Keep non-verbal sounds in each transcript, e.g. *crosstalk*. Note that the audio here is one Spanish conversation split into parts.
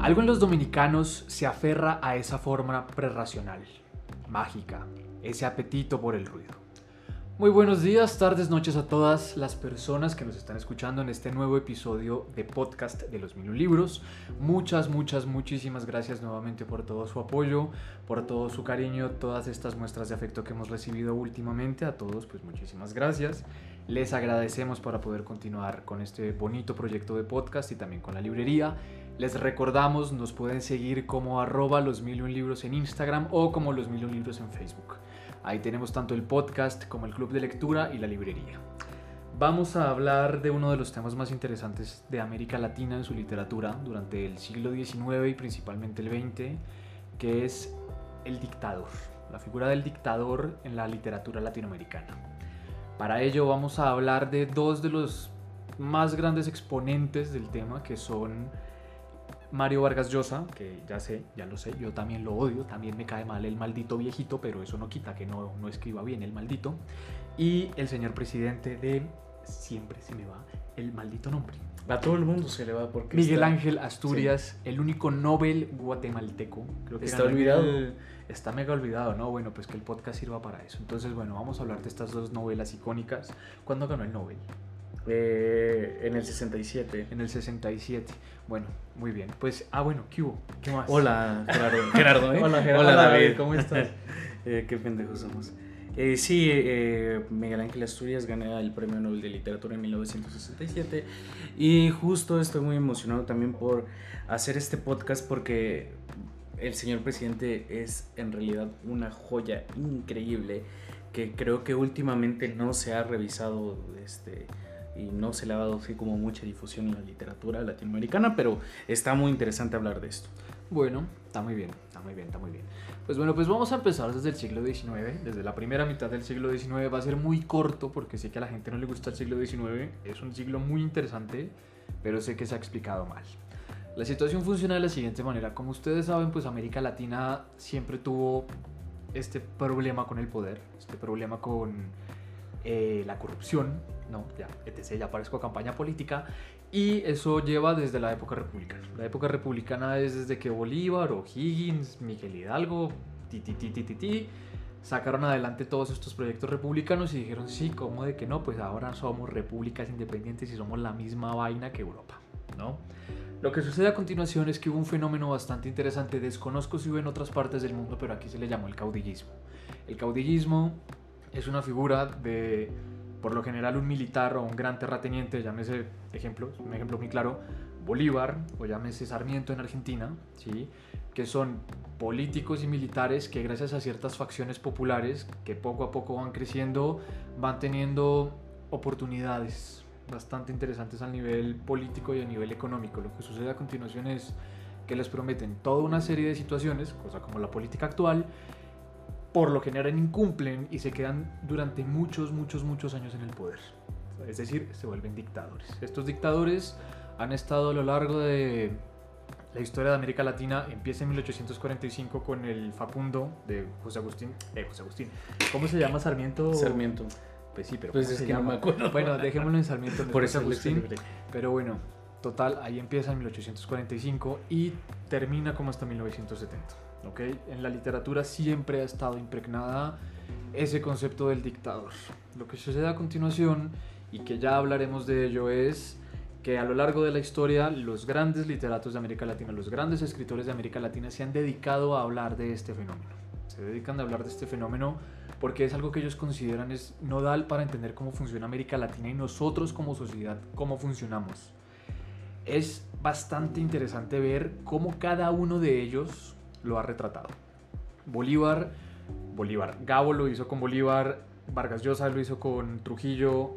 Algo en los dominicanos se aferra a esa forma prerracional, mágica, ese apetito por el ruido. Muy buenos días, tardes, noches a todas las personas que nos están escuchando en este nuevo episodio de podcast de los Mil Libros. Muchas, muchas, muchísimas gracias nuevamente por todo su apoyo, por todo su cariño, todas estas muestras de afecto que hemos recibido últimamente. A todos, pues muchísimas gracias. Les agradecemos para poder continuar con este bonito proyecto de podcast y también con la librería. Les recordamos, nos pueden seguir como arroba los mil libros en Instagram o como los mil libros en Facebook. Ahí tenemos tanto el podcast como el club de lectura y la librería. Vamos a hablar de uno de los temas más interesantes de América Latina en su literatura durante el siglo XIX y principalmente el XX, que es el dictador, la figura del dictador en la literatura latinoamericana. Para ello vamos a hablar de dos de los más grandes exponentes del tema, que son Mario Vargas Llosa, que ya sé, ya lo sé, yo también lo odio, también me cae mal el maldito viejito, pero eso no quita que no, no escriba bien el maldito. Y el señor presidente de, siempre se me va el maldito nombre. A todo el mundo se le va porque... Miguel Ángel Asturias, el único Nobel guatemalteco. Creo que está olvidado. está mega olvidado, ¿no? Bueno, pues que el podcast sirva para eso. Entonces, bueno, vamos a hablar de estas dos novelas icónicas. ¿Cuándo ganó el Nobel? Eh, en el 67. En el 67. Bueno, muy bien. Pues, ah, bueno, ¿qué hubo? ¿Qué más? Hola, Gerardo. *laughs* ¿eh? Hola, Gerardo. Hola, David. ¿Cómo estás? *laughs* eh, qué pendejos somos. Eh, sí, eh, Miguel Ángel Asturias gana el Premio Nobel de Literatura en 1967 y justo estoy muy emocionado también por hacer este podcast porque el señor presidente es en realidad una joya increíble que creo que últimamente no se ha revisado este, y no se le ha dado así como mucha difusión en la literatura latinoamericana, pero está muy interesante hablar de esto. Bueno, está muy bien, está muy bien, está muy bien. Pues bueno, pues vamos a empezar desde el siglo XIX, desde la primera mitad del siglo XIX. Va a ser muy corto porque sé que a la gente no le gusta el siglo XIX. Es un siglo muy interesante, pero sé que se ha explicado mal. La situación funciona de la siguiente manera. Como ustedes saben, pues América Latina siempre tuvo este problema con el poder, este problema con eh, la corrupción, no, ya, etc. Ya parezco campaña política. Y eso lleva desde la época republicana. La época republicana es desde que Bolívar, O'Higgins, Miguel Hidalgo, ti, ti, ti, ti, ti, sacaron adelante todos estos proyectos republicanos y dijeron, sí, ¿cómo de que no? Pues ahora somos repúblicas independientes y somos la misma vaina que Europa, ¿no? Lo que sucede a continuación es que hubo un fenómeno bastante interesante, desconozco si hubo en otras partes del mundo, pero aquí se le llamó el caudillismo. El caudillismo es una figura de por lo general un militar o un gran terrateniente, llámese ejemplo, un ejemplo muy claro, Bolívar o llámese Sarmiento en Argentina, ¿sí? que son políticos y militares que gracias a ciertas facciones populares que poco a poco van creciendo, van teniendo oportunidades bastante interesantes a nivel político y a nivel económico. Lo que sucede a continuación es que les prometen toda una serie de situaciones, cosa como la política actual, por lo general incumplen y se quedan durante muchos, muchos, muchos años en el poder. Es decir, se vuelven dictadores. Estos dictadores han estado a lo largo de la historia de América Latina. Empieza en 1845 con el Facundo de José Agustín. Eh, José Agustín. ¿Cómo se llama Sarmiento? Sarmiento. Pues sí, pero pues es que no me acuerdo. Bueno, dejémoslo en Sarmiento. Por José Agustín. Pero bueno, total, ahí empieza en 1845 y termina como hasta 1970. En la literatura siempre ha estado impregnada ese concepto del dictador. Lo que sucede a continuación, y que ya hablaremos de ello, es que a lo largo de la historia los grandes literatos de América Latina, los grandes escritores de América Latina se han dedicado a hablar de este fenómeno. Se dedican a hablar de este fenómeno porque es algo que ellos consideran es nodal para entender cómo funciona América Latina y nosotros como sociedad, cómo funcionamos. Es bastante interesante ver cómo cada uno de ellos lo ha retratado. Bolívar, Bolívar, Gabo lo hizo con Bolívar, Vargas Llosa lo hizo con Trujillo,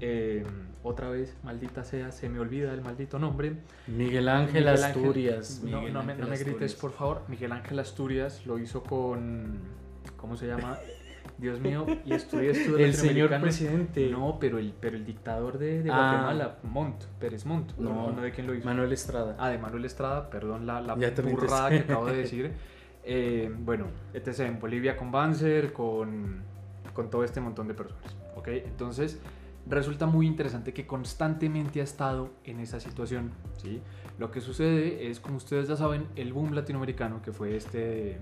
em, otra vez, maldita sea, se me olvida el maldito nombre. Miguel Ángel Asturias. no, me, no me grites, por favor. Miguel Ángel Asturias lo hizo con, ¿cómo se llama? Dios mío, y estudié estudio El señor presidente. No, pero el, pero el dictador de, de ah. Guatemala, Montt, Pérez Montt. No, no, de quién lo hizo. Manuel Estrada. Ah, de Manuel Estrada, perdón la, la burrada que acabo de *laughs* decir. Eh, bueno, etc. En Bolivia con Banzer, con, con todo este montón de personas. ¿Ok? Entonces, resulta muy interesante que constantemente ha estado en esa situación. ¿sí? Lo que sucede es, como ustedes ya saben, el boom latinoamericano, que fue este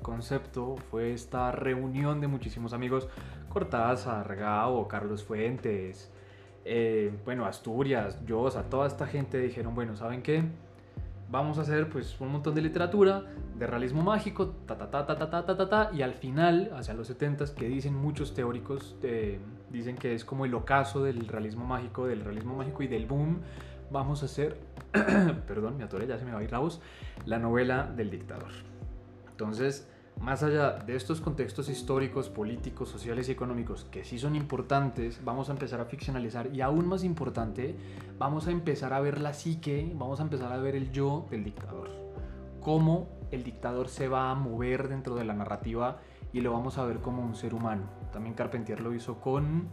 concepto, fue esta reunión de muchísimos amigos, Cortázar, Gao, Carlos Fuentes, eh, bueno, Asturias, yo, o sea, toda esta gente dijeron, bueno, ¿saben qué? Vamos a hacer pues un montón de literatura, de realismo mágico, ta ta ta ta ta ta ta ta, ta y al final, hacia los 70 que dicen muchos teóricos, eh, dicen que es como el ocaso del realismo mágico, del realismo mágico y del boom, vamos a hacer, *clears throat* perdón, mi atoré, ya se me va a ir la voz, la novela del dictador. Entonces, más allá de estos contextos históricos, políticos, sociales y económicos que sí son importantes, vamos a empezar a ficcionalizar y aún más importante, vamos a empezar a ver la psique, vamos a empezar a ver el yo del dictador. Cómo el dictador se va a mover dentro de la narrativa y lo vamos a ver como un ser humano. También Carpentier lo hizo con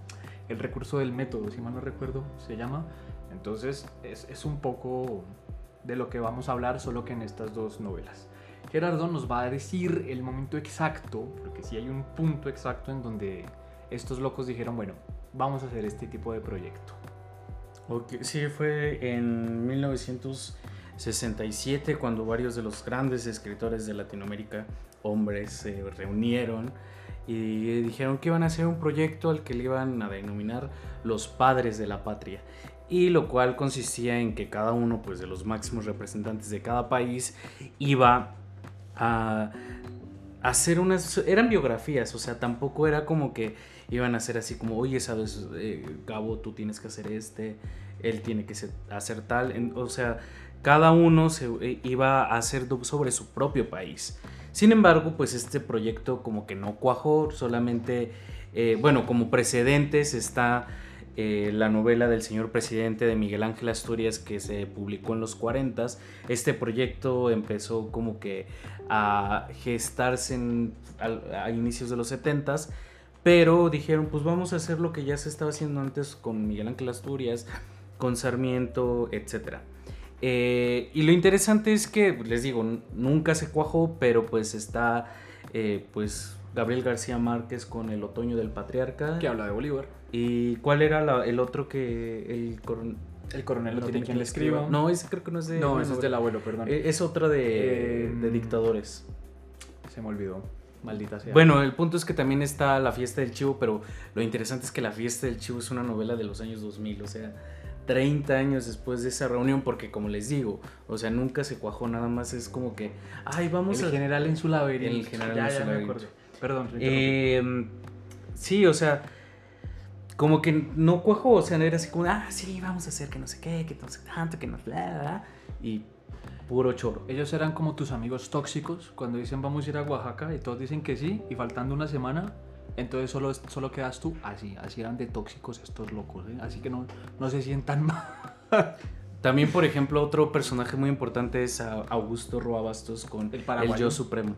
el recurso del método, si mal no recuerdo, se llama. Entonces es, es un poco de lo que vamos a hablar, solo que en estas dos novelas. Gerardo nos va a decir el momento exacto, porque si hay un punto exacto en donde estos locos dijeron, bueno, vamos a hacer este tipo de proyecto. Okay, sí, fue en 1967 cuando varios de los grandes escritores de Latinoamérica, hombres, se reunieron y dijeron que iban a hacer un proyecto al que le iban a denominar los padres de la patria y lo cual consistía en que cada uno pues de los máximos representantes de cada país iba a hacer unas... Eran biografías, o sea, tampoco era como que iban a ser así como, oye, sabes, eh, tú tienes que hacer este, él tiene que hacer tal, o sea, cada uno se eh, iba a hacer sobre su propio país. Sin embargo, pues este proyecto como que no cuajó, solamente, eh, bueno, como precedentes está eh, la novela del señor presidente de Miguel Ángel Asturias que se publicó en los 40. Este proyecto empezó como que a gestarse a, inicios de los 70, pero dijeron pues vamos a hacer lo que ya se estaba haciendo antes con Miguel Ángel Asturias, con Sarmiento, etc. Eh, y lo interesante es que, les digo, nunca se cuajó, pero pues está eh, pues Gabriel García Márquez con El Otoño del Patriarca. Que habla de Bolívar. ¿Y cuál era el otro que el el coronel no, tiene quien le escriba? No, ese creo que no es de. No, ese es del abuelo, perdón. E, es otro de, de, dictadores. Se me olvidó. Maldita sea. Bueno, el punto es que también está La fiesta del chivo, pero lo interesante es que La fiesta del chivo es una novela de los años 2000, o sea, 30 años después de esa reunión, porque como les digo, o sea, nunca se cuajó, nada más es como que, ay, vamos el general en su laberinto. El general en su laberinto. Perdón. Eh, sí, o sea, como que no cuajó, o sea, era así como, ah, sí, vamos a hacer que no sé qué, que no sé tanto, que no bla, bla, y puro choro. Ellos eran como tus amigos tóxicos cuando dicen vamos a ir a Oaxaca y todos dicen que sí, y faltando una semana, entonces solo, solo quedas tú así, así eran de tóxicos estos locos, ¿eh? así que no, no se sientan *laughs* mal. También, por ejemplo, otro personaje muy importante es Augusto Roabastos con el, el Yo Supremo.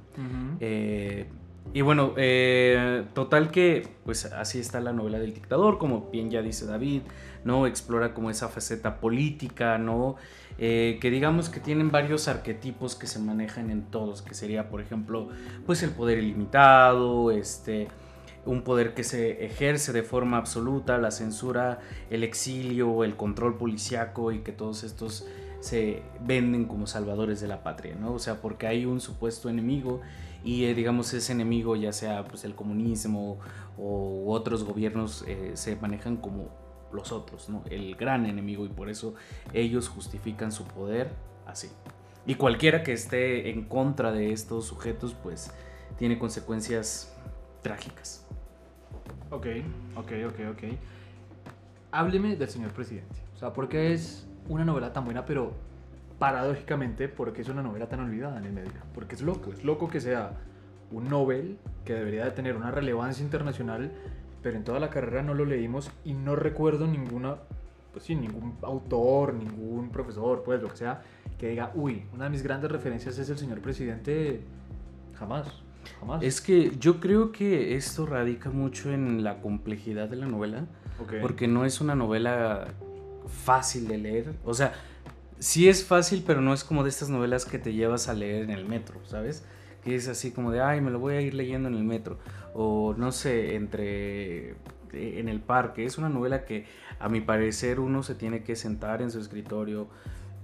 eh, y bueno, eh, total que pues así está la novela del dictador, como bien ya dice David, ¿no? Explora como esa faceta política, ¿no? Eh, que digamos que tienen varios arquetipos que se manejan en todos, que sería, por ejemplo, pues el poder ilimitado, este, un poder que se ejerce de forma absoluta, la censura, el exilio, el control policiaco y que todos estos se venden como salvadores de la patria, ¿no? O sea, porque hay un supuesto enemigo y eh, digamos ese enemigo, ya sea pues, el comunismo o otros gobiernos, eh, se manejan como los otros, ¿no? El gran enemigo y por eso ellos justifican su poder así. Y cualquiera que esté en contra de estos sujetos, pues tiene consecuencias trágicas. Ok, ok, ok, ok. Hábleme del señor presidente. O sea, ¿por qué es una novela tan buena, pero paradójicamente, porque es una novela tan olvidada en el medio. Porque es loco, es loco que sea un Nobel que debería de tener una relevancia internacional, pero en toda la carrera no lo leímos y no recuerdo ninguna, pues sí, ningún autor, ningún profesor, pues lo que sea, que diga, uy, una de mis grandes referencias es el señor presidente. Jamás, jamás. Es que yo creo que esto radica mucho en la complejidad de la novela, porque no es una novela fácil de leer, o sea, sí es fácil, pero no es como de estas novelas que te llevas a leer en el metro, ¿sabes? Que es así como de, ay, me lo voy a ir leyendo en el metro. O no sé, entre eh, en el parque. Es una novela que a mi parecer uno se tiene que sentar en su escritorio,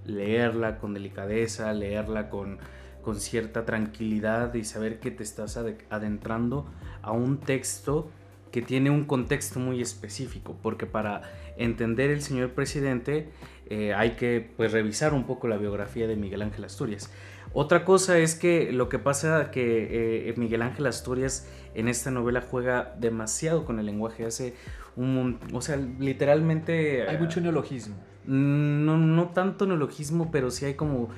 leerla con delicadeza, leerla con, con cierta tranquilidad y saber que te estás adentrando a un texto que tiene un contexto muy específico, porque para entender el señor presidente eh, hay que pues, revisar un poco la biografía de Miguel Ángel Asturias. Otra cosa es que lo que pasa que eh, Miguel Ángel Asturias en esta novela juega demasiado con el lenguaje, hace un, o sea, literalmente... Hay mucho neologismo. No, no tanto neologismo, pero sí hay como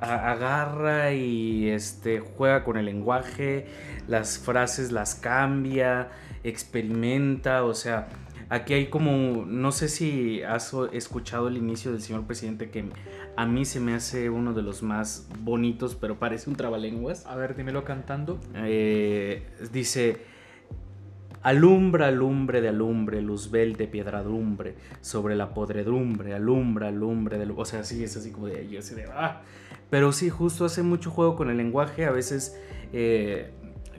agarra y este, juega con el lenguaje, las frases las cambia, experimenta, o sea, aquí hay como, no sé si has escuchado el inicio del señor presidente que a mí se me hace uno de los más bonitos, pero parece un trabalenguas. A ver, dímelo cantando. Eh, dice... Alumbra, alumbre de alumbre, luzbel de piedradumbre, sobre la podredumbre, alumbra, alumbre de... O sea, sí, es así como de... Yo así de ah. Pero sí, justo hace mucho juego con el lenguaje. A veces eh,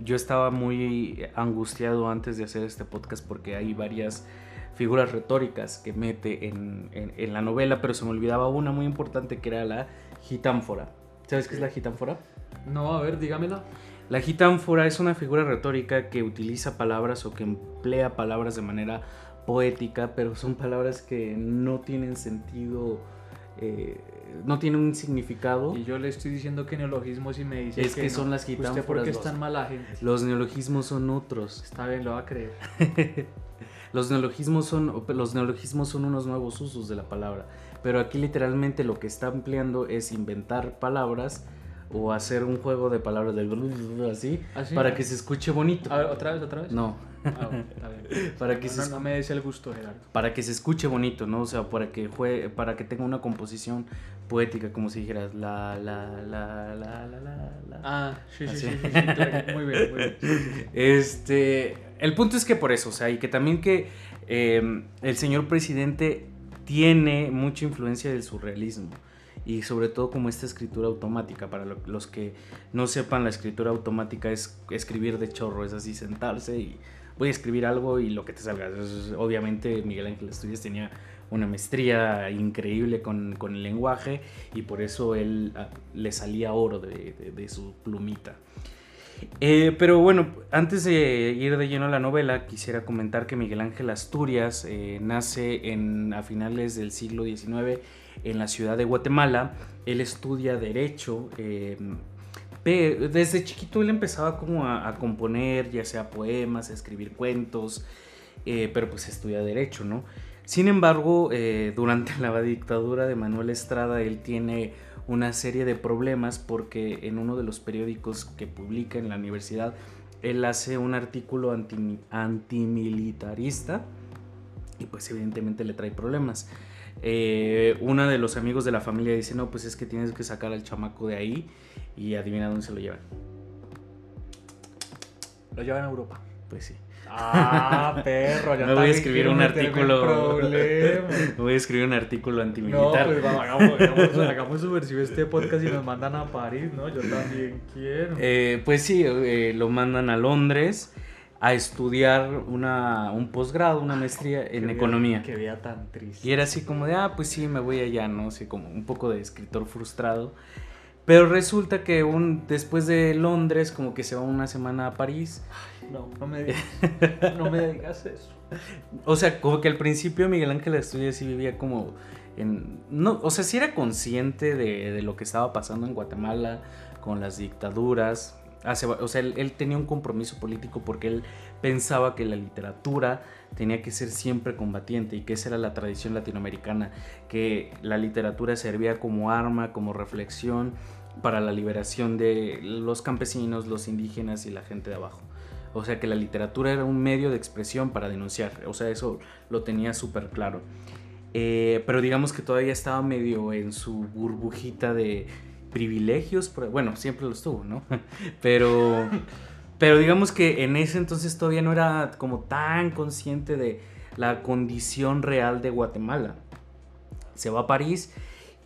yo estaba muy angustiado antes de hacer este podcast porque hay varias figuras retóricas que mete en, en, la novela, pero se me olvidaba una muy importante que era la gitánfora. ¿Sabes qué es la gitánfora? No, a ver, dígamela. La gitánfora es una figura retórica que utiliza palabras o que emplea palabras de manera poética, pero son palabras que no tienen sentido, eh, no tienen un significado. Y yo le estoy diciendo que neologismos y me dice es que, son las gitánforas. ¿Usted por qué es tan mala gente? Los neologismos son otros. Está bien, lo va a creer. *laughs* los neologismos son los neologismos son unos nuevos usos de la palabra, pero aquí literalmente lo que está empleando es inventar palabras o hacer un juego de palabras del así, así para que se escuche bonito. A ver, otra vez, otra vez. No. Ah, *laughs* para que no, se no, me des el gusto, Gerardo. Para que se escuche bonito, ¿no? O sea, para que juegue, para que tenga una composición poética, como si dijeras la la la la la la. Ah, sí, sí, sí, sí, sí muy bien, muy bien. *laughs* Este, el punto es que por eso, o sea, y que también que eh, el señor presidente tiene mucha influencia del surrealismo y sobre todo como esta escritura automática. Para los que no sepan, la escritura automática es escribir de chorro, es así sentarse y voy a escribir algo y lo que te salga. obviamente Miguel Ángel Estudios tenía una maestría increíble con, con, el lenguaje y por eso él ah, le salía oro de, de, su plumita. Eh, pero bueno, antes de ir de lleno a la novela, quisiera comentar que Miguel Ángel Asturias eh, nace en, a finales del siglo XIX en la ciudad de Guatemala. Él estudia derecho. Eh, desde chiquito él empezaba como a, componer, ya sea poemas, a escribir cuentos, pero pues estudia derecho, ¿no? Sin embargo, eh, durante *laughs* la dictadura de Manuel Estrada él tiene una serie de problemas porque en uno de los periódicos que publica en la universidad él hace un artículo anti, antimilitarista y pues evidentemente le trae problemas. Eh, una de los amigos de la familia dice, no, pues es que tienes que sacar al chamaco de ahí y adivina dónde se lo llevan. Lo llevan a Europa. Pues sí. Ah, perro, ya Me voy a escribir un artículo. Me *laughs* voy a escribir un artículo antimilitar. No, pues vamos, *laughs* hagamos, hagamos, subversivo este podcast y nos mandan a París, ¿no? Yo también quiero. Eh, pues sí, eh, lo mandan a Londres a estudiar una, un posgrado, una maestría en economía. Qué vida tan triste. Y era así como de, ah, pues sí, me voy allá, ¿no? Así como un poco de escritor frustrado. Pero resulta que un, después de Londres, como que se va una semana a París. No, no me, digas, *laughs* no me digas eso. O sea, como que al principio Miguel Ángel Estudia sí vivía como en... No, o sea, sí era consciente de, de lo que estaba pasando en Guatemala con las dictaduras, o sea, él, tenía un compromiso político porque él pensaba que la literatura tenía que ser siempre combatiente y que esa era la tradición latinoamericana, que la literatura servía como arma, como reflexión para la liberación de los campesinos, los indígenas y la gente de abajo. O sea que la literatura era un medio de expresión para denunciar, o sea, eso lo tenía súper claro. Eh, pero digamos que todavía estaba medio en su burbujita de privilegios, bueno, siempre los tuvo, ¿no? *laughs* Pero, pero digamos que en ese entonces todavía no era como tan consciente de la condición real de Guatemala. Se va a París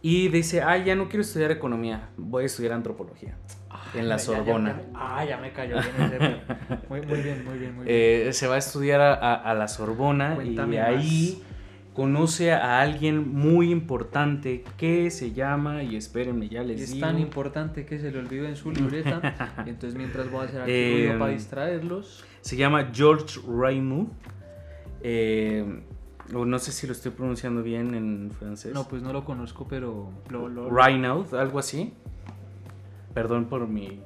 Y dice, ah, ya no quiero estudiar economía, voy a estudiar antropología. En la Sorbona. ah, ya me cayó bien muy, muy bien, muy bien, muy bien. Eh, se va a estudiar a, a- a la Sorbona Cuéntame y ahí conoce a alguien muy importante que se llama, y espérenme, ya les es digo. tan importante que se le olvidó en su libreta. *laughs* entonces, mientras voy a hacer aquí Eh, ruido para distraerlos. Se llama George Raymond. Eh, no sé si lo estoy pronunciando bien en francés. No, pues no lo conozco, pero lo, algo así. Perdón por mi,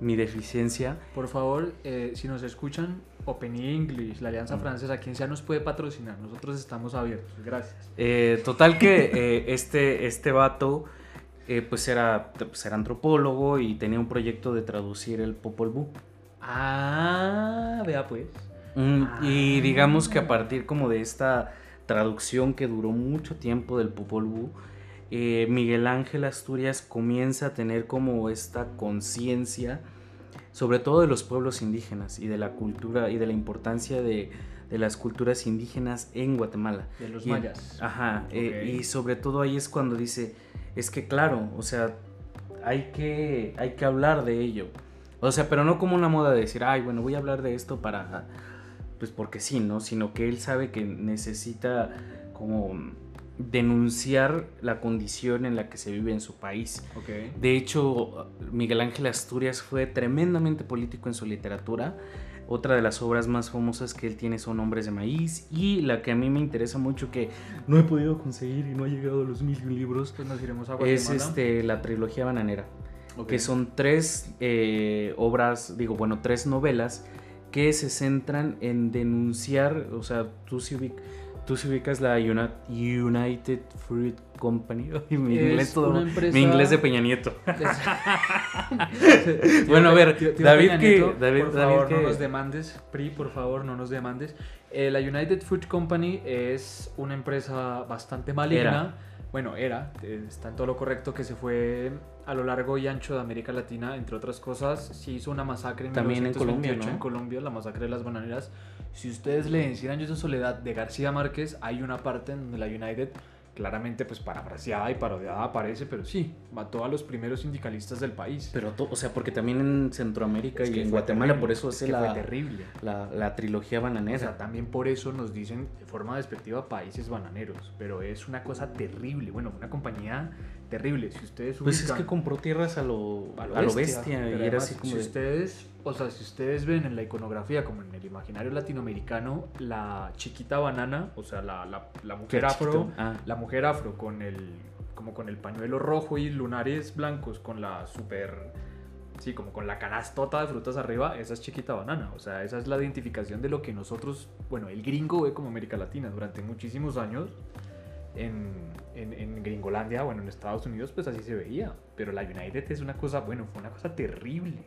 mi deficiencia. por favor, eh, si nos escuchan, Open English, la Mm. Alianza Francesa, quien sea nos puede patrocinar. Nosotros estamos abiertos. Gracias. Eh, total que eh, este, este vato pues, era, pues era antropólogo y tenía un proyecto de traducir el Popol Vuh. Ah, vea pues. Mm, Y Ah. digamos que a partir como de esta traducción que duró mucho tiempo del Popol Vuh, eh, Miguel Ángel Asturias comienza a tener como esta conciencia, sobre todo de los pueblos indígenas y de la cultura y de la importancia de, de las culturas indígenas en Guatemala. De los Y- mayas. Ajá, eh, y sobre todo ahí es cuando dice, es que claro, o sea, hay que, hay que hablar de ello. O sea, pero no como una moda de decir, ay, bueno, voy a hablar de esto para, pues porque sí, ¿no? Sino que él sabe que necesita como denunciar la condición en la que se vive en su país. De hecho, Miguel Ángel Asturias fue tremendamente político en su literatura. Otra de las obras más famosas que él tiene son Hombres de Maíz. Y la que a mí me interesa mucho que no he podido conseguir y no ha llegado a los mil libros Pues nos iremos a es este, la trilogía bananera, que son tres eh, obras, digo, bueno, tres novelas que se centran en denunciar, o sea, tú si, ubic- tú si ubicas la Uni- United Fruit Company, *laughs* Ay, mi, inglés todo- una empresa- mi inglés de Peña Nieto. *laughs* *laughs* Bueno, a ver, tío- tío David Peña que- Nieto, David- por David favor, que- no nos demandes. PRI, por favor, no nos demandes. Eh, la United Food Company es una empresa bastante maligna. Era. Bueno, era, eh, está en todo lo correcto, que se fue a lo largo y ancho de América Latina, entre otras cosas. Se hizo una masacre en También en 1928 Colombia, ¿no? en Colombia, la masacre de las bananeras. Si ustedes leen Cien años de soledad de García Márquez, hay una parte en donde la United claramente pues parafraseada y parodiada aparece, pero sí, mató a los primeros sindicalistas del país. Pero, o sea, porque también en Centroamérica Es y en fue Guatemala terrible, por eso es hace que fue la, terrible. la, la trilogía O bananera. sea, también por eso nos dicen de forma despectiva países bananeros, pero es una cosa terrible, bueno, una compañía terrible. Si ustedes pues es que compró tierras a lo, a a lo lo bestia, bestia, y era además, así como si de- ustedes, o sea, si ustedes ven en la iconografía como en el imaginario latinoamericano, la chiquita banana, o sea, la, la, la mujer afro. Ah. la mujer afro con el como con el pañuelo rojo y lunares blancos con la super sí, como con la canastota de frutas arriba, esa es chiquita banana, o sea, esa es la identificación de lo que nosotros, bueno, el gringo ve como América Latina durante muchísimos años. En, en, en Gringolandia, bueno, en Estados Unidos, pues así se veía. Pero la United es una cosa, bueno, fue una cosa terrible.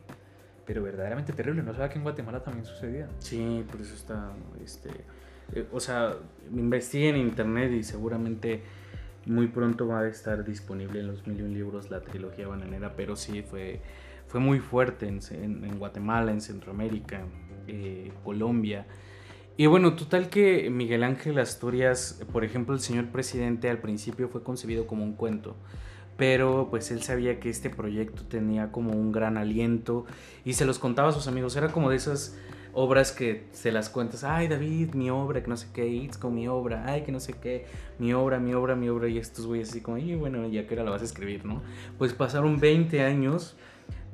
Pero verdaderamente terrible. No sabía que en Guatemala también sucedía. Sí, por eso está, este, eh, o sea, investigué en internet y seguramente muy pronto va a estar disponible en los mil y un libros la trilogía bananera, pero sí fue, fue muy fuerte en Guatemala, en Centroamérica, eh, Colombia. Y bueno, total que Miguel Ángel Asturias, por ejemplo, el señor presidente al principio fue concebido como un cuento, pero pues él sabía que este proyecto tenía como un gran aliento y se los contaba a sus amigos, era como de esas obras que se las cuentas, ay David, mi obra, que no sé qué, it's con mi obra, ay que no sé qué, mi obra, mi obra, mi obra, y estos güeyes así como, y bueno, ya que ahora la vas a escribir, ¿no? Pues pasaron 20 años,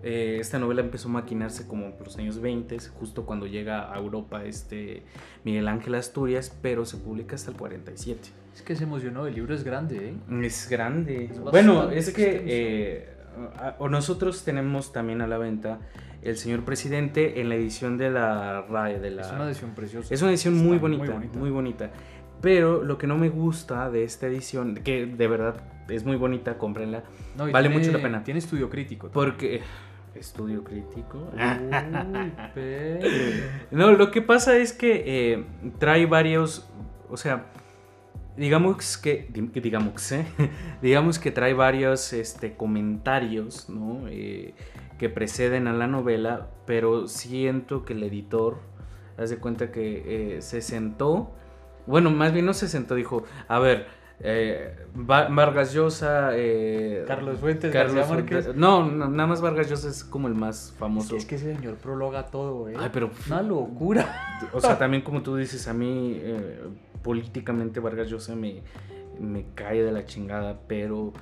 eh, esta novela empezó a maquinarse como por los años 20, justo cuando llega a Europa este Miguel Ángel Asturias, pero se publica hasta el 47. Es que se emocionó. El libro es grande, ¿eh? Es grande. Es bueno, es que eh, o nosotros tenemos también a la venta El Señor Presidente en la edición de la RAE. De la... Es una edición preciosa. Es una edición muy Está bonita, muy bonita, Pero lo que no me gusta de esta edición, que de verdad es muy bonita, cómprenla, No, vale tiene- mucho la pena. Tiene estudio crítico. porque... Estudio crítico. Uy, *laughs* pero- No, lo que pasa es que eh, trae varios, o sea, digamos que, di- que digamos, ¿eh? *laughs* digamos que trae varios este, comentarios, ¿no? Eh, que preceden a la novela, pero siento que el editor, haz de cuenta que eh, se sentó, bueno, más bien no se sentó, dijo, a ver, eh, Vargas Llosa, eh, Carlos Fuentes, Carlos Márquez. No, nada más Vargas Llosa es como el más famoso. Es que, ese señor prologa todo, ¿eh? Ay, pero. Una locura. O sea, *laughs* también como tú dices, a mí eh, políticamente Vargas Llosa me, me cae de la chingada, pero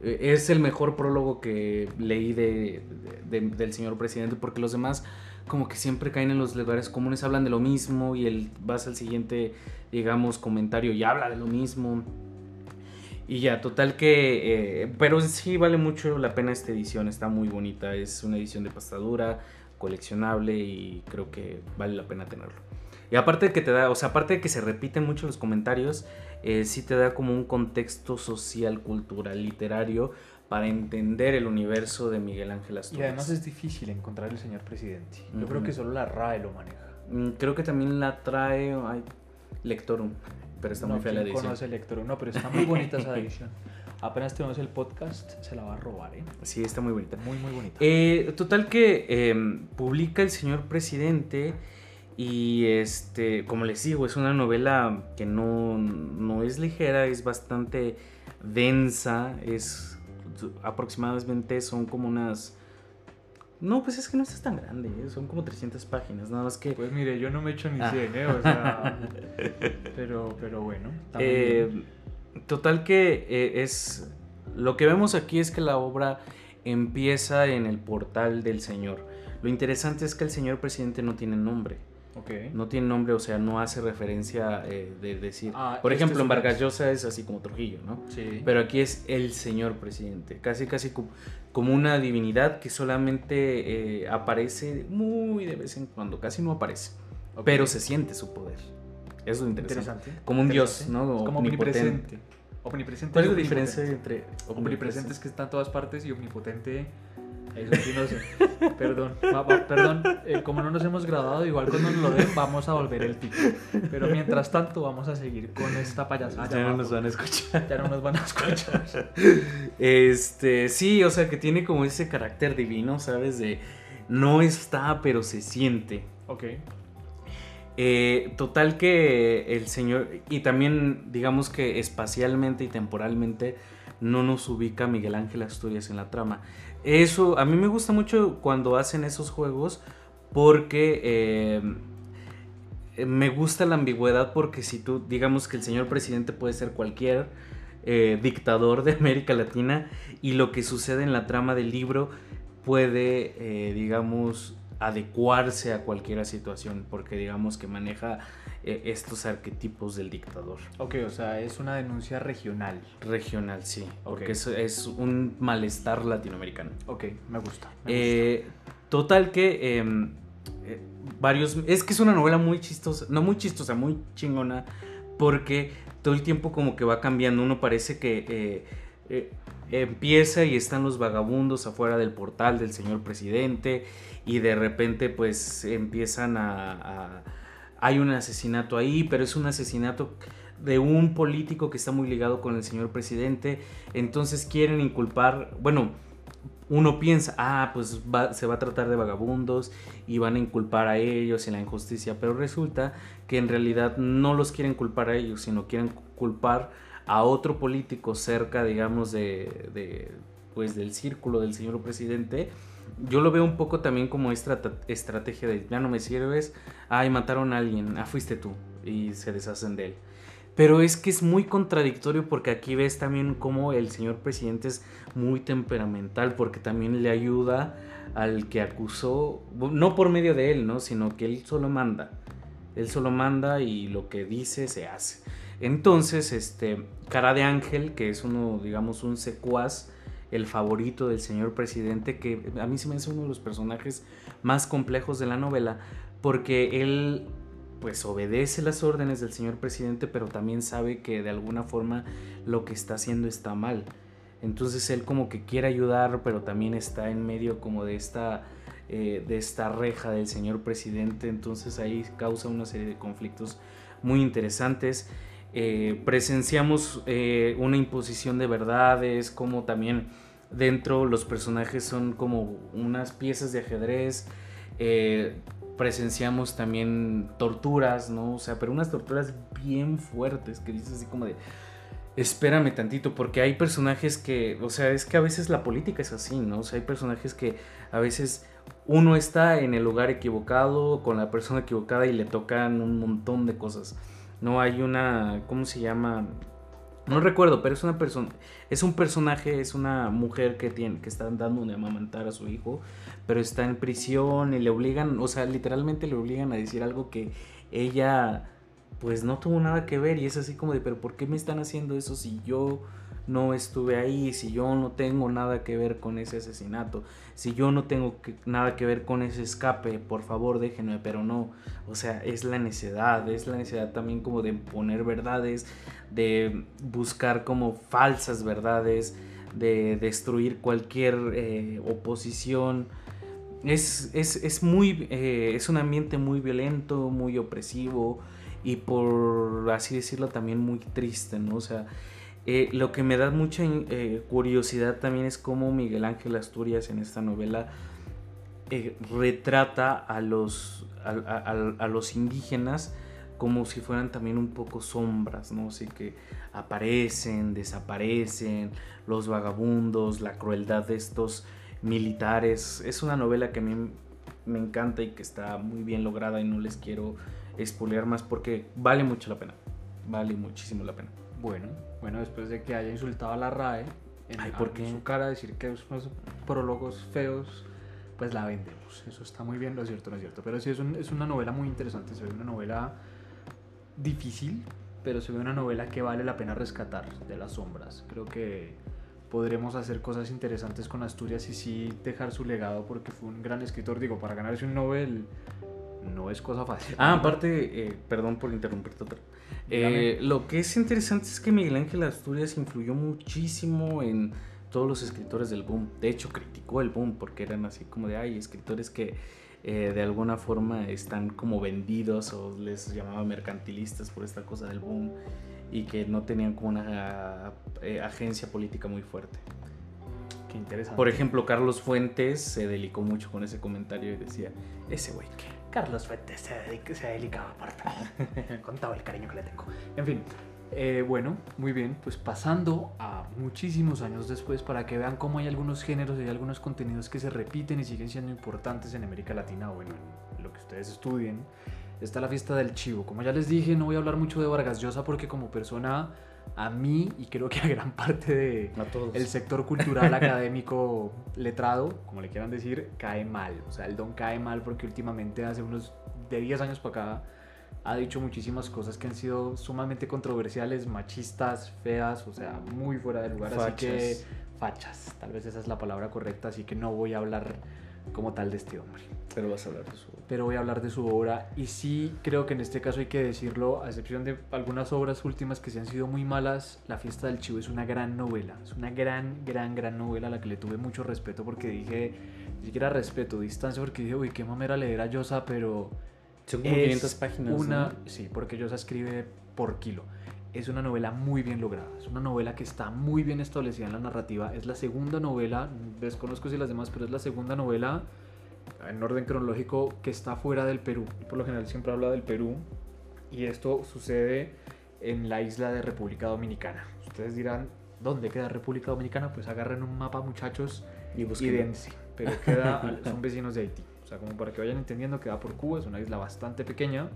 es el mejor prólogo que leí de, del señor presidente, porque los demás como que siempre caen en los lugares comunes, hablan de lo mismo y el, vas al siguiente, digamos, comentario y habla de lo mismo. Y ya, total que... Eh, pero sí vale mucho la pena esta edición, está muy bonita, es una edición de pastadura, coleccionable y creo que vale la pena tenerlo. Y aparte de que te da, o sea, aparte de que se repiten mucho los comentarios, eh, sí te da como un contexto social, cultural, literario para entender el universo de Miguel Ángel Asturias. Y además es difícil encontrar el señor presidente. Yo creo que solo la RAE lo maneja. Mm, creo que también la trae ay, Lectorum. Pero está muy fea la edición. conoce Lector No, pero está muy bonita esa edición. *laughs* Apenas tenemos el podcast, se la va a robar, ¿eh? Sí, está muy bonita. Muy, muy bonita. Eh, total que em, publica el señor presidente y este, como les digo, es una novela que no, no es ligera, es bastante densa, es aproximadamente son como unas no, pues es que no estás tan grande, ¿eh? son como 300 páginas, nada más que... Pues mire, yo no me echo ni 100, ah. ¿eh? O sea, *laughs* pero, pero bueno. Eh, total que eh, es... Lo que vemos aquí es que la obra empieza en el portal del Señor. Lo interesante es que el señor presidente no tiene nombre. No tiene nombre, o sea, no hace referencia eh, de decir. Ah, por este ejemplo, en Vargas Llosa es así como Trujillo, ¿no? Sí. Pero aquí es el señor presidente. Casi, casi como una divinidad que solamente eh, aparece muy de vez en cuando, casi no aparece. Pero se siente su poder. Eso es interesante. Como un dios, ¿no? Como omnipresente. Omnipresente. ¿Cuál es la diferencia entre omnipresente? es que está en todas partes y omnipotente eso sí no sé. Perdón, perdón. Eh, como no nos hemos grabado, igual cuando nos lo den vamos a volver el tipo. Pero mientras tanto vamos a seguir con esta payasada. Ya no nos van a escuchar. Ya no nos van a escuchar. Este, sí, o sea que tiene como ese carácter divino, ¿sabes? De no está, pero se siente. Ok. Eh, total que el señor, y también digamos que espacialmente y temporalmente no nos ubica Miguel Ángel Asturias en la trama. Eso, a mí me gusta mucho cuando hacen esos juegos porque eh, me gusta la ambigüedad porque si tú, digamos que el señor presidente puede ser cualquier eh, dictador de América Latina y lo que sucede en la trama del libro puede, eh, digamos, adecuarse a cualquier situación porque digamos que maneja eh, estos arquetipos del dictador. Ok, o sea, es una denuncia regional. Regional, sí, porque es, es, un malestar latinoamericano. Ok, me gusta. Eh, total que em, eh, varios... Es que es una novela muy chistosa, no muy chistosa, muy chingona, porque todo el tiempo como que va cambiando, uno parece que empieza y están los vagabundos afuera del portal del señor presidente y de repente pues empiezan a, hay un asesinato ahí, pero es un asesinato de un político que está muy ligado con el señor presidente, entonces quieren inculpar, bueno, uno piensa, ah, pues se va a tratar de vagabundos y van a inculpar a ellos en la injusticia, pero resulta que en realidad no los quieren culpar a ellos, sino quieren culpar a otro político cerca, digamos, de, de pues del círculo del señor presidente yo lo veo un poco también como esta estrategia de ya no me sirves, ay, mataron a alguien, ah, fuiste tú, y se deshacen de él. Pero es que es muy contradictorio porque aquí ves también cómo el señor presidente es muy temperamental porque también le ayuda al que acusó, no por medio de él, ¿no? Sino que él solo manda. Él solo manda y lo que dice se hace. Entonces, este, Cara de Ángel, que es uno, digamos, un secuaz, el favorito del señor presidente, que a mí se me hace uno de los personajes más complejos de la novela, porque él pues obedece las órdenes del señor presidente, pero también sabe que de alguna forma lo que está haciendo está mal. Entonces él como que quiere ayudar, pero también está en medio como de esta, eh, de esta reja del señor presidente. Entonces ahí causa una serie de conflictos muy interesantes. Eh, presenciamos eh, una imposición de verdades, como también dentro los personajes son como unas piezas de ajedrez. Eh, presenciamos también torturas, ¿no? O sea, pero unas torturas bien fuertes que dices así como de... espérame tantito, porque hay personajes que, o sea, es que a veces la política es así, ¿no? O sea, hay personajes que a veces uno está en el lugar equivocado, con la persona equivocada y le tocan un montón de cosas. No hay una, ¿cómo se llama? No recuerdo, pero es una persona, es un personaje, es una mujer que tiene, que está dando de amamantar a su hijo, pero está en prisión y le obligan, o sea, literalmente le obligan a decir algo que ella pues no tuvo nada que ver y es así como de, pero ¿por qué me están haciendo eso si yo no estuve ahí, si yo no tengo nada que ver con ese asesinato, si yo no tengo nada que ver con ese escape, por favor déjenme, pero no, o sea, es la necedad, es la necesidad también como de poner verdades, de buscar como falsas verdades, de destruir cualquier eh, oposición. Es, es, muy, eh, es un ambiente muy violento, muy opresivo, y por así decirlo también muy triste, ¿no? O sea, eh, lo que me da mucha eh, curiosidad también es cómo Miguel Ángel Asturias en esta novela eh, retrata a los, a, los indígenas como si fueran también un poco sombras, ¿no? Así que aparecen, desaparecen, los vagabundos, la crueldad de estos militares. Es una novela que a mí me encanta y que está muy bien lograda y no les quiero espolear más porque vale mucho la pena. Vale muchísimo la pena. Bueno, bueno, después de que haya insultado a la RAE en, Ay, ¿por su cara decir que unos prólogos feos, pues la vendemos. Eso está muy bien, lo es cierto, no es cierto. Pero sí es, es una novela muy interesante, se ve una novela difícil, pero se ve una novela que vale la pena rescatar de las sombras. Creo que podremos hacer cosas interesantes con Asturias y sí dejar su legado porque fue un gran escritor. Digo, para ganarse un Nobel no es cosa fácil. Ah, aparte, eh, perdón por interrumpirte otra. Eh, lo que es interesante es que Miguel Ángel Asturias influyó muchísimo en todos los escritores del boom. De hecho, criticó el boom porque eran así como de, ay, escritores que eh, de alguna forma están como vendidos o les llamaba mercantilistas por esta cosa del boom y que no tenían como una agencia política muy fuerte. Qué interesante. Por ejemplo, Carlos Fuentes se delicó mucho con ese comentario y decía, ese güey que Carlos Fuentes se, se dedicaba por *laughs* con todo el cariño que le tengo. En fin, eh, bueno, muy bien, pues pasando a muchísimos años después para que vean cómo hay algunos géneros y hay algunos contenidos que se repiten y siguen siendo importantes en América Latina, o bueno, en lo que ustedes estudien, está la fiesta del chivo. Como ya les dije, no voy a hablar mucho de Vargas Llosa porque como persona a mí y creo que a gran parte de el sector cultural, *laughs* académico, letrado, como le quieran decir, cae mal. O sea, el don cae mal porque últimamente hace unos de 10 años para acá ha dicho muchísimas cosas que han sido sumamente controversiales, machistas, feas, o sea, muy fuera de lugar. Así que fachas, tal vez esa es la palabra correcta, así que no voy a hablar como tal de este hombre. Pero vas a hablar de su obra. Pero voy a hablar de su obra y sí creo que en este caso hay que decirlo, a excepción de algunas obras últimas que se han sido muy malas, La fiesta del chivo es una gran novela, es una gran, gran, gran novela a la que le tuve mucho respeto porque dije, ni siquiera respeto, distancia, porque dije, uy, qué mamera leer a Yosa, pero... Son como 500 páginas. Una, Sí, porque Yosa escribe por kilo es una novela muy bien lograda, es una novela que está muy bien establecida en la narrativa, es la segunda novela, desconozco si las demás, pero es la segunda novela en orden cronológico que está fuera del Perú. Por lo general siempre habla del Perú y esto sucede en la isla de República Dominicana. Ustedes dirán, ¿dónde queda República Dominicana? Pues agarren un mapa muchachos y, y dense, pero queda, *laughs* son vecinos de Haití. O sea, como para que vayan entendiendo, queda por Cuba, es una isla bastante pequeña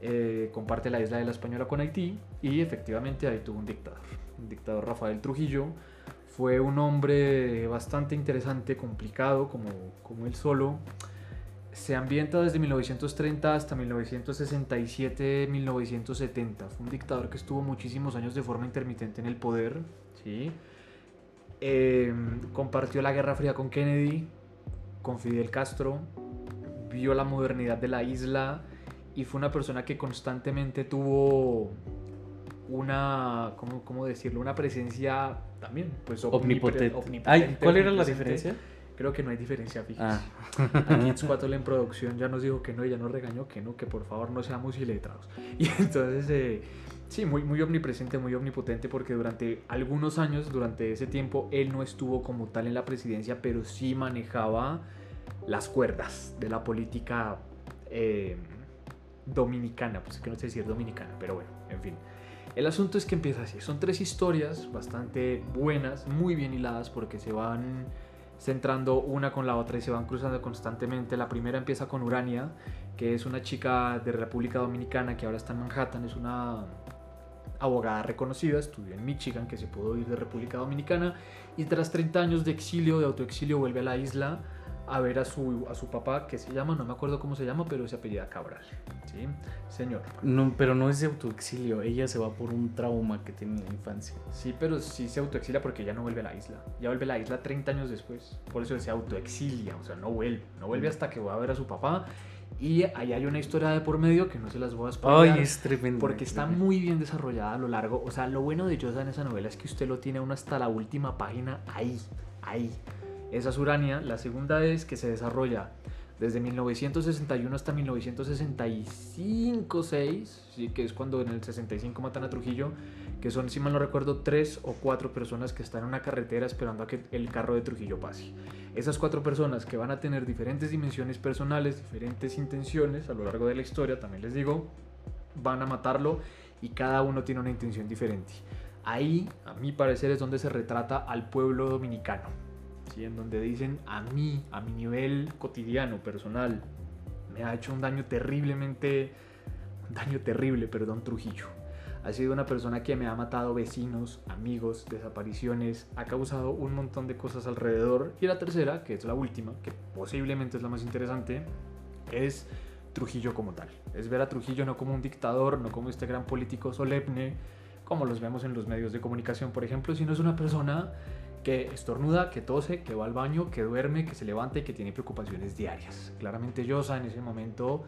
eh, comparte la isla de la Española con Haití y efectivamente ahí tuvo un dictador. Un dictador Rafael Trujillo fue un hombre bastante interesante, complicado como, como él solo. Se ambienta desde 1930 hasta 1967-1970. Fue un dictador que estuvo muchísimos años de forma intermitente en el poder. ¿sí? Eh, compartió la Guerra Fría con Kennedy, con Fidel Castro, vio la modernidad de la isla y fue una persona que constantemente tuvo una, ¿cómo, cómo decirlo? Una presencia también, pues omnipotente. ¿Cuál era la diferencia? Creo que no hay diferencia, fíjense. Ah. *laughs* Aquí en producción ya nos dijo que no, y ya nos regañó que no, que por favor no seamos iletrados. *laughs* Y entonces, eh, sí, muy, muy omnipresente, muy omnipotente, porque durante algunos años, durante ese tiempo, él no estuvo como tal en la presidencia, pero sí manejaba las cuerdas de la política. Eh, dominicana, pues que no sé decir dominicana, pero bueno, en fin. El asunto es que empieza así. Son tres historias bastante buenas, muy bien hiladas porque se van centrando una con la otra y se van cruzando constantemente. La primera empieza con Urania, que es una chica de República Dominicana que ahora está en Manhattan, es una abogada reconocida, estudió en Michigan, que se pudo ir de República Dominicana, y tras 30 años de exilio, de autoexilio, vuelve a la isla a ver a su, a su papá, que se llama, no me acuerdo cómo se llama, pero se apellida Cabral. ¿Sí? Señor. No, pero no es de autoexilio, ella se va por un trauma que tiene en la infancia. Sí, pero sí se autoexilia porque ya no vuelve a la isla. Ya vuelve a la isla 30 años después. Por eso se autoexilia, o sea, no vuelve. No vuelve hasta que va a ver a su papá. Y ahí hay una historia de por medio que no se las voy a spoiler. Ay, es tremendo. Porque está muy bien desarrollada a lo largo. O sea, lo bueno de Yosa en esa novela es que usted lo tiene uno hasta la última página ahí, ahí. Esa es Urania. La segunda es que se desarrolla desde 1961 hasta 1965-6, ¿sí? que es cuando en el 65 matan a Trujillo, que son, si mal no recuerdo, tres o cuatro personas que están en una carretera esperando a que el carro de Trujillo pase. Esas cuatro personas que van a tener diferentes dimensiones personales, diferentes intenciones a lo largo de la historia, también les digo, van a matarlo y cada uno tiene una intención diferente. Ahí, a mi parecer, es donde se retrata al pueblo dominicano en donde dicen a mí, a mi nivel cotidiano, personal, me ha hecho un daño terriblemente, un daño terrible, perdón, Trujillo. Ha sido una persona que me ha matado vecinos, amigos, desapariciones, ha causado un montón de cosas alrededor. Y la tercera, que es la última, que posiblemente es la más interesante, es Trujillo como tal. Es ver a Trujillo no como un dictador, no como este gran político solemne, como los vemos en los medios de comunicación, por ejemplo, sino es una persona que estornuda, que tose, que va al baño, que duerme, que se levanta y que tiene preocupaciones diarias. Claramente Yosa en ese momento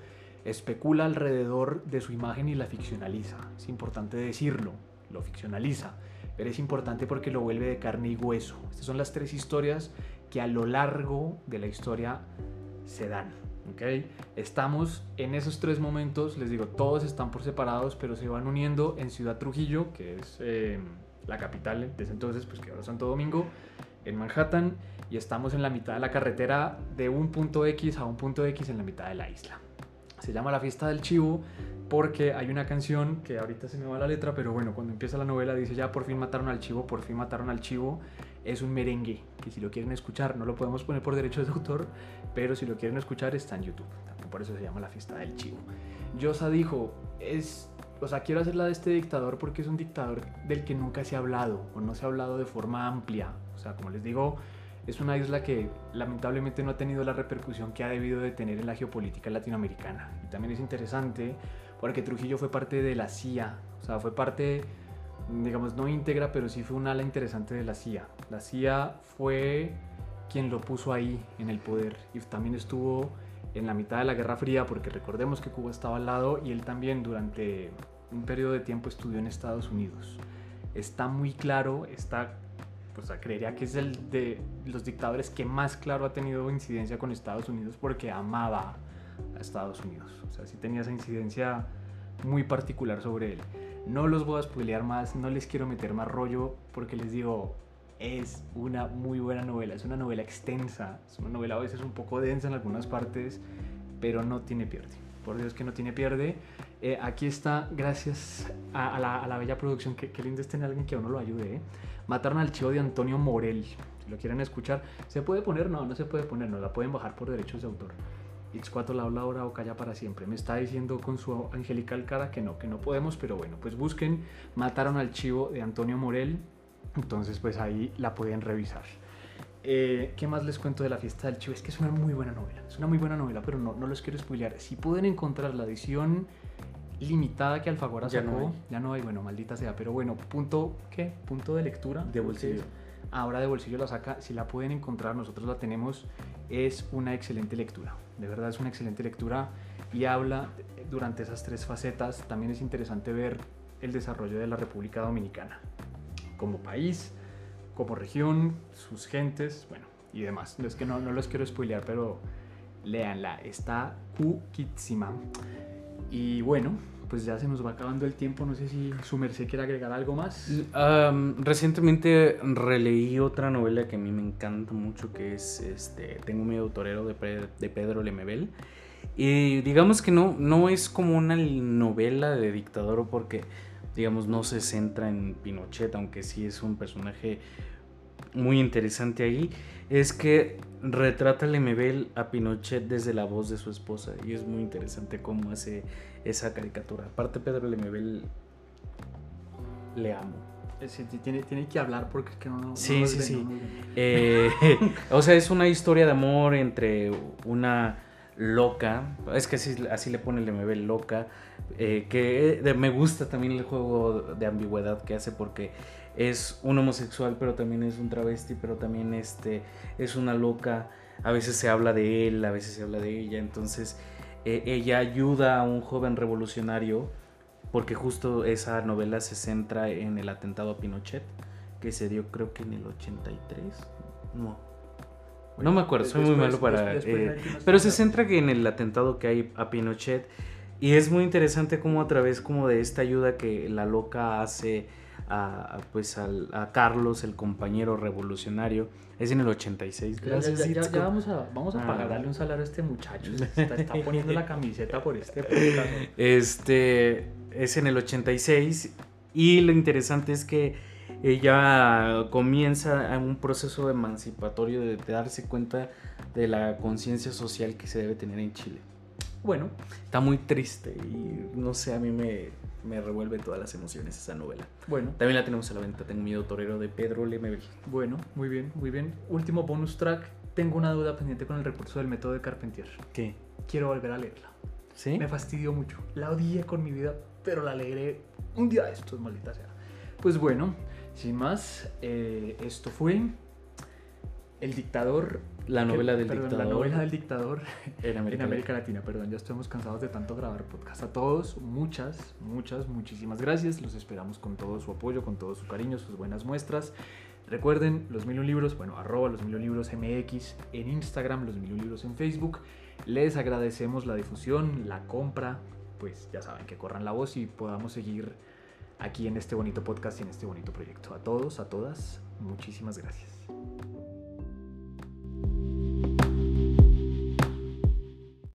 especula alrededor de su imagen y la ficcionaliza. Es importante decirlo, lo ficcionaliza, pero es importante porque lo vuelve de carne y hueso. Estas son las tres historias que a lo largo de la historia se dan. ¿okay? Estamos en esos tres momentos, les digo, todos están por separados, pero se van uniendo en Ciudad Trujillo, que es... Eh, la capital desde entonces, pues que ahora Santo Domingo, en Manhattan, y estamos en la mitad de la carretera de un punto X a un punto X en la mitad de la isla. Se llama La Fiesta del Chivo porque hay una canción que ahorita se me va la letra, pero bueno, cuando empieza la novela dice ya por fin mataron al chivo, por fin mataron al chivo. Es un merengue que si lo quieren escuchar no lo podemos poner por derechos de autor, pero si lo quieren escuchar está en YouTube. Por eso se llama La Fiesta del Chivo. Yosa dijo, es o sea, quiero hacerla de este dictador porque es un dictador del que nunca se ha hablado o no se ha hablado de forma amplia. O sea, como les digo, es una isla que lamentablemente no ha tenido la repercusión que ha debido de tener en la geopolítica latinoamericana. Y también es interesante porque Trujillo fue parte de la CIA, o sea, fue parte, digamos, no íntegra, pero sí fue un ala interesante de la CIA. La CIA fue quien lo puso ahí en el poder y también estuvo en la mitad de la Guerra Fría, porque recordemos que Cuba estaba al lado y él también durante un periodo de tiempo estudió en Estados Unidos. Está muy claro, está, pues creería que es el de los dictadores que más claro ha tenido incidencia con Estados Unidos porque amaba a Estados Unidos. O sea, sí tenía esa incidencia muy particular sobre él. No los voy a spoilear más, no les quiero meter más rollo porque les digo, es una muy buena novela, es una novela extensa, es una novela a veces un poco densa en algunas partes, pero no tiene pierde. Por Dios que no tiene pierde. Eh, aquí está, gracias a, la, bella producción, que, lindo es tener alguien que a uno lo ayude. ¿eh? Mataron al chivo de Antonio Morel. Si lo quieren escuchar, ¿se puede poner? No, no se puede poner, no la pueden bajar por derechos de autor. X4 la habla ahora o calla para siempre. Me está diciendo con su angelical cara que no, que no podemos, pero bueno, pues busquen Mataron al chivo de Antonio Morel entonces, pues ahí la pueden revisar. Eh, ¿Qué más les cuento de la fiesta del chivo? Es que es una muy buena novela. Es una muy buena novela, pero no, no los quiero spoilear. Si pueden encontrar la edición limitada que Alfagora ya sacó, no ya no hay, bueno, maldita sea. Pero bueno, punto, ¿qué? Punto de lectura. De bolsillo. Ahora de bolsillo la saca. Si la pueden encontrar, nosotros la tenemos. Es una excelente lectura. De verdad es una excelente lectura. Y habla durante esas tres facetas. También es interesante ver el desarrollo de la República Dominicana como país, como región, sus gentes, bueno, y demás. Es que no, no los quiero spoilear, pero léanla, está cuquísima. Y bueno, pues ya se nos va acabando el tiempo. No sé si su merced quiere agregar algo más. recientemente releí otra novela que a mí me encanta mucho, que es este, Tengo miedo torero de, de Pedro Lemebel. Y digamos que no, no es como una novela de dictador porque digamos, no se centra en Pinochet, aunque sí es un personaje muy interesante ahí, es que retrata Lemebel a Pinochet desde la voz de su esposa y es muy interesante cómo hace esa caricatura. Aparte Pedro Lemebel le amo. Sí, tiene, tiene que hablar porque es que no, no Sí, no sí, sí. ven, no. Eh, *laughs* o sea, es una historia de amor entre una loca, es que así, le pone el Lemebel loca, eh, que de- me gusta también el juego de ambigüedad que hace porque es un homosexual, pero también es un travesti, pero también este, es una loca, a veces se habla de él, a veces se habla de ella, entonces eh, ella ayuda a un joven revolucionario, porque justo esa novela se centra en el atentado a Pinochet, que se dio creo que en el 83, no, no me acuerdo, soy muy malo para... después- eh, después pero se centra que en el atentado que hay a Pinochet y es muy interesante cómo a través como de esta ayuda que la loca hace a, a, pues al- a Carlos, el compañero revolucionario, es en el 86. Ya, ya, Gracias, ya, ya, Itzco. ya vamos a, vamos a Ah. pagarle un salario a este muchacho. Se Está, está poniendo la camiseta por este podcast. Este es en el 86 y lo interesante es que ella comienza un proceso emancipatorio de, de darse cuenta de la conciencia social que se debe tener en Chile. Bueno, Está muy triste y no sé, a mí me, me revuelve todas las emociones esa novela. bueno, También la tenemos a la venta, Tengo miedo torero de Pedro Lemebel. bueno, muy bien, muy bien. Último bonus track. Tengo una duda pendiente con el recurso del método de Carpentier. ¿Qué? Quiero volver a leerla. ¿Sí? Me fastidió mucho. La odié con mi vida, pero la leeré un día de estos, maldita sea. Pues bueno, sin más, eh, esto fue El Dictador. La novela que- del perdón, dictador La novela del dictador en América, en América Latina, perdón, ya estamos cansados de tanto grabar podcast. A todos, muchas, muchas, muchísimas gracias. Los esperamos con todo su apoyo, con todo su cariño, sus buenas muestras. Recuerden, los mil libros, bueno, arroba los mil libros MX en Instagram, los mil libros en Facebook. Les agradecemos la difusión, la compra, pues ya saben que corran la voz y podamos seguir aquí en este bonito podcast y en este bonito proyecto. A todos, a todas, muchísimas gracias.